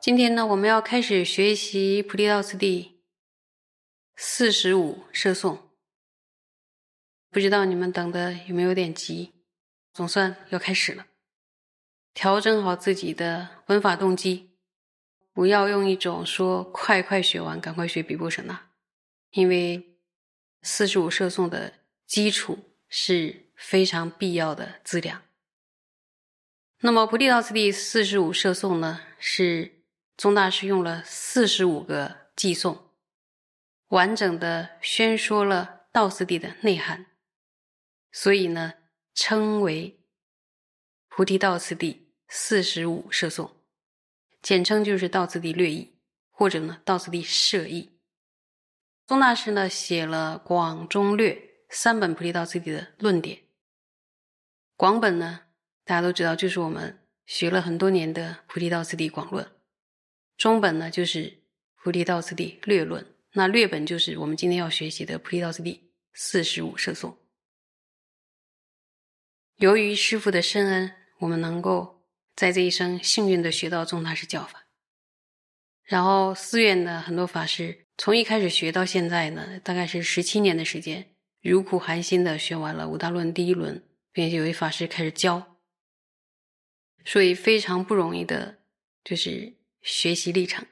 今天呢，我们要开始学习菩提道次第四十五摄颂。不知道你们等的有没有点急？总算要开始了。调整好自己的文法动机，不要用一种说快快学完，赶快学比波舍那，因为四十五摄颂的基础是非常必要的资粮。那么菩提道次第四十五摄颂呢，是宗大师用了四十五个偈颂，完整的宣说了道次第的内涵，所以呢，称为菩提道次第四十五摄颂，简称就是道次第略译，或者呢道次第摄译。宗大师呢写了广中略三本菩提道次第的论点，广本呢。大家都知道，就是我们学了很多年的《菩提道次第广论》，中本呢就是《菩提道次第略论》，那略本就是我们今天要学习的《菩提道次第四十五摄颂》。由于师父的深恩，我们能够在这一生幸运的学到宗大师教法。然后寺院的很多法师从一开始学到现在呢，大概是十七年的时间，如苦寒心的学完了五大论第一轮，并且有位法师开始教。所以非常不容易的，就是学习历程。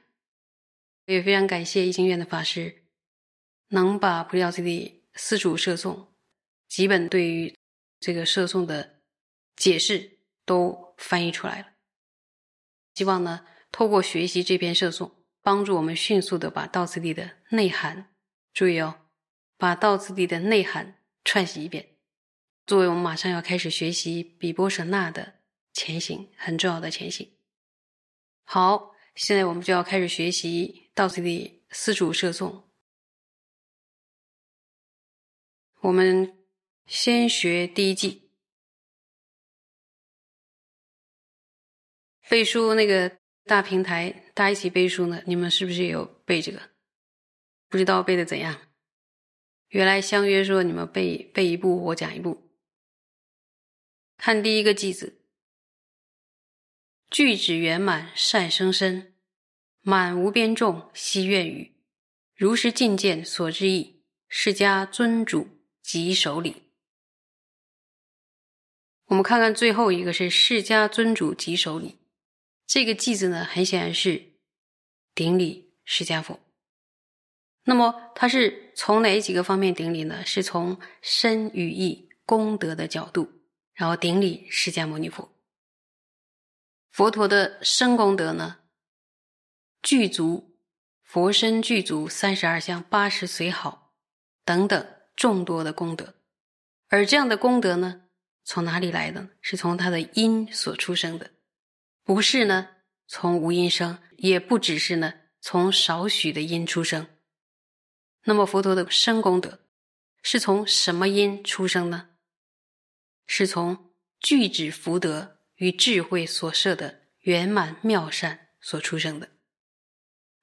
也非常感谢一心院的法师，能把菩提道次第四主摄颂几本对于这个摄颂的解释都翻译出来了。希望呢，透过学习这篇摄颂，帮助我们迅速的把道次第的内涵，注意哦，把道次第的内涵串习一遍，作为我们马上要开始学习比波舍那的。前行很重要的前行。好，现在我们就要开始学习道次第四主摄送。我们先学第一季背书，那个大平台大家一起背书呢？你们是不是有背这个？不知道背的怎样？原来相约说你们背背一步，我讲一步。看第一个句子。句止圆满善生身，满无边众悉愿语。如实进见所知意，释迦尊主即首礼。我们看看最后一个是释迦尊主即首礼，这个句子呢，很显然是顶礼释迦佛。那么它是从哪几个方面顶礼呢？是从身语意功德的角度，然后顶礼释迦牟尼佛。佛陀的身功德呢，具足佛身具足三十二相八十随好等等众多的功德，而这样的功德呢，从哪里来的？是从他的因所出生的，不是呢从无因生，也不只是呢从少许的因出生。那么佛陀的身功德是从什么因出生呢？是从具指福德。与智慧所设的圆满妙善所出生的，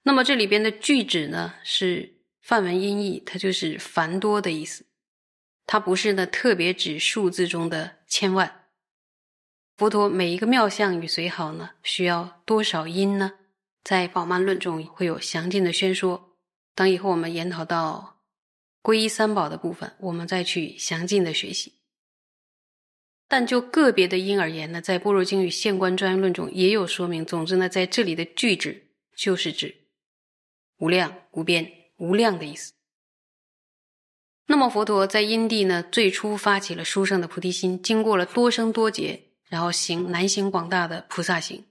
那么这里边的句指呢，是梵文音译，它就是繁多的意思，它不是呢特别指数字中的千万。佛陀每一个妙相与随好呢，需要多少因呢？在宝曼论中会有详尽的宣说，等以后我们研讨到皈依三宝的部分，我们再去详尽的学习。但就个别的因而言呢，在《般若经》与《现观专论》中也有说明。总之呢，在这里的句指就是指无量、无边、无量的意思。那么佛陀在因地呢，最初发起了殊胜的菩提心，经过了多生多劫，然后行难行广大的菩萨行，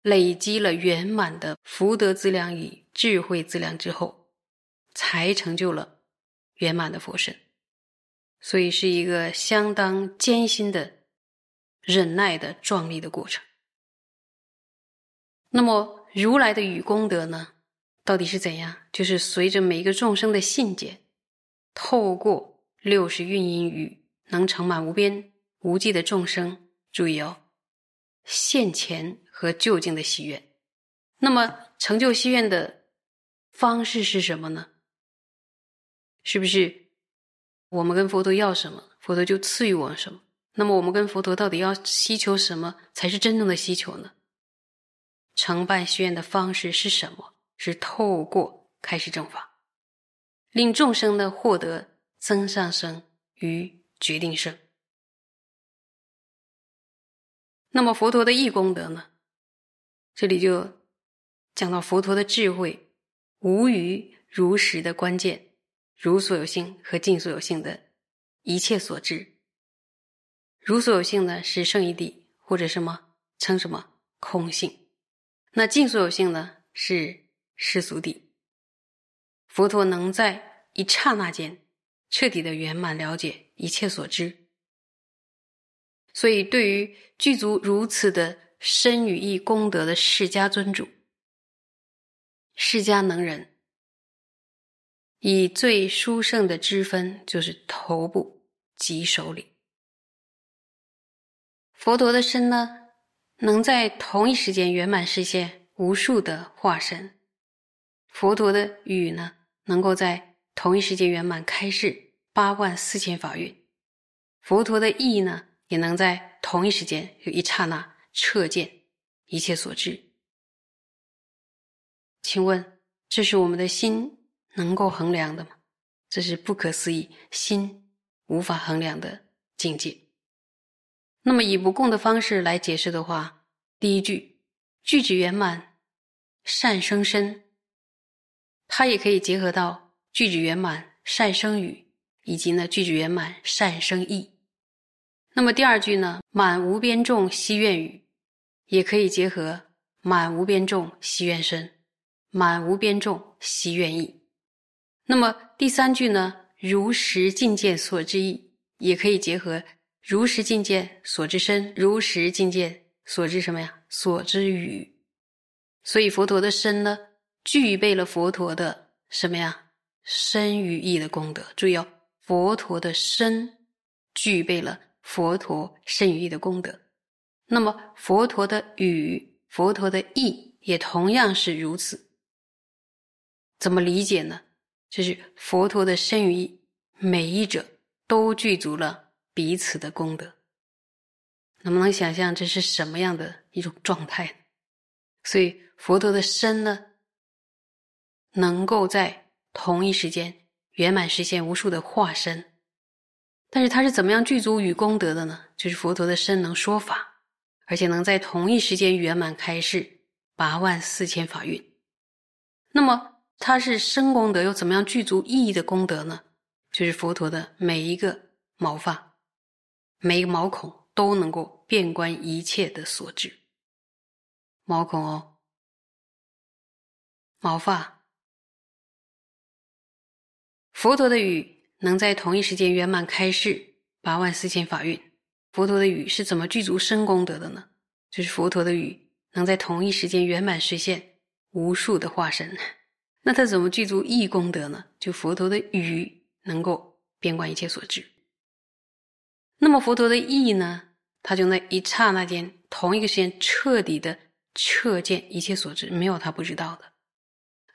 累积了圆满的福德资粮与智慧资粮之后，才成就了圆满的佛身。所以是一个相当艰辛的、忍耐的、壮丽的过程。那么如来的语功德呢，到底是怎样？就是随着每一个众生的信解，透过六十运音语，能盛满无边无际的众生。注意哦，现前和就近的喜愿。那么成就心愿的方式是什么呢？是不是？我们跟佛陀要什么，佛陀就赐予我们什么。那么，我们跟佛陀到底要希求什么才是真正的希求呢？承办许愿的方式是什么？是透过开示正法，令众生呢获得增上生与决定生。那么佛陀的义功德呢？这里就讲到佛陀的智慧，无余如实的关键，如所有性和尽所有性的一切所知。如所有性呢是圣义地，或者什么称什么空性。那尽所有性呢是世俗地。佛陀能在一刹那间彻底的圆满了解一切所知。所以，对于具足如此的身与意功德的释迦尊主，释迦能人，以最殊胜的之分，就是头部及手里。佛陀的身呢，能在同一时间圆满实现无数的化身；佛陀的语呢，能够在同一时间圆满开示八万四千法蕴；佛陀的意呢。也能在同一时间有一刹那彻见一切所知。请问，这是我们的心能够衡量的吗？这是不可思议，心无法衡量的境界。那么，以不共的方式来解释的话，第一句句止圆满，善生身，它也可以结合到句止圆满善生语，以及呢句止圆满善生意。那么第二句呢？满无边众希愿语，也可以结合满无边众希愿身，满无边众希愿意。那么第三句呢？如实境界所知意，也可以结合如实境界所知身，如实境界所知什么呀？所知语。所以佛陀的身呢，具备了佛陀的什么呀？身与意的功德。注意哦，佛陀的身具备了。佛陀身语意的功德，那么佛陀的语、佛陀的意也同样是如此。怎么理解呢？就是佛陀的身语意，每一者都具足了彼此的功德。能不能想象这是什么样的一种状态？所以佛陀的身呢，能够在同一时间圆满实现无数的化身。但是他是怎么样具足与功德的呢？就是佛陀的身能说法，而且能在同一时间圆满开示八万四千法蕴。那么他是深功德，又怎么样具足意义的功德呢？就是佛陀的每一个毛发、每一个毛孔都能够遍观一切的所知。毛孔哦，毛发，佛陀的语。能在同一时间圆满开示八万四千法蕴，佛陀的语是怎么具足深功德的呢？就是佛陀的语能在同一时间圆满实现无数的化身，那他怎么具足意功德呢？就佛陀的语能够遍观一切所知。那么佛陀的意呢？他就那一刹那间，同一个时间彻底的彻见一切所知，没有他不知道的。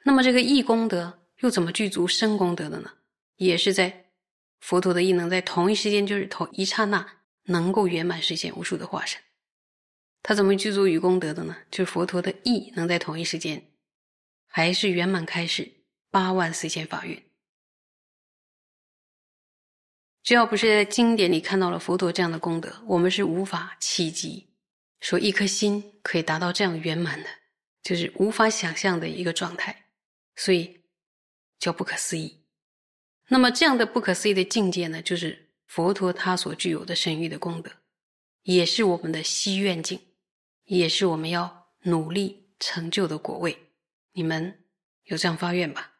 那么这个意功德又怎么具足身功德的呢？也是在佛陀的意能在同一时间，就是同一刹那，能够圆满实现无数的化身。他怎么具足与功德的呢？就是佛陀的意能在同一时间，还是圆满开始八万四千法蕴。只要不是在经典里看到了佛陀这样的功德，我们是无法企及说一颗心可以达到这样圆满的，就是无法想象的一个状态，所以叫不可思议。那么这样的不可思议的境界呢，就是佛陀他所具有的神域的功德，也是我们的希愿境，也是我们要努力成就的果位。你们有这样发愿吧？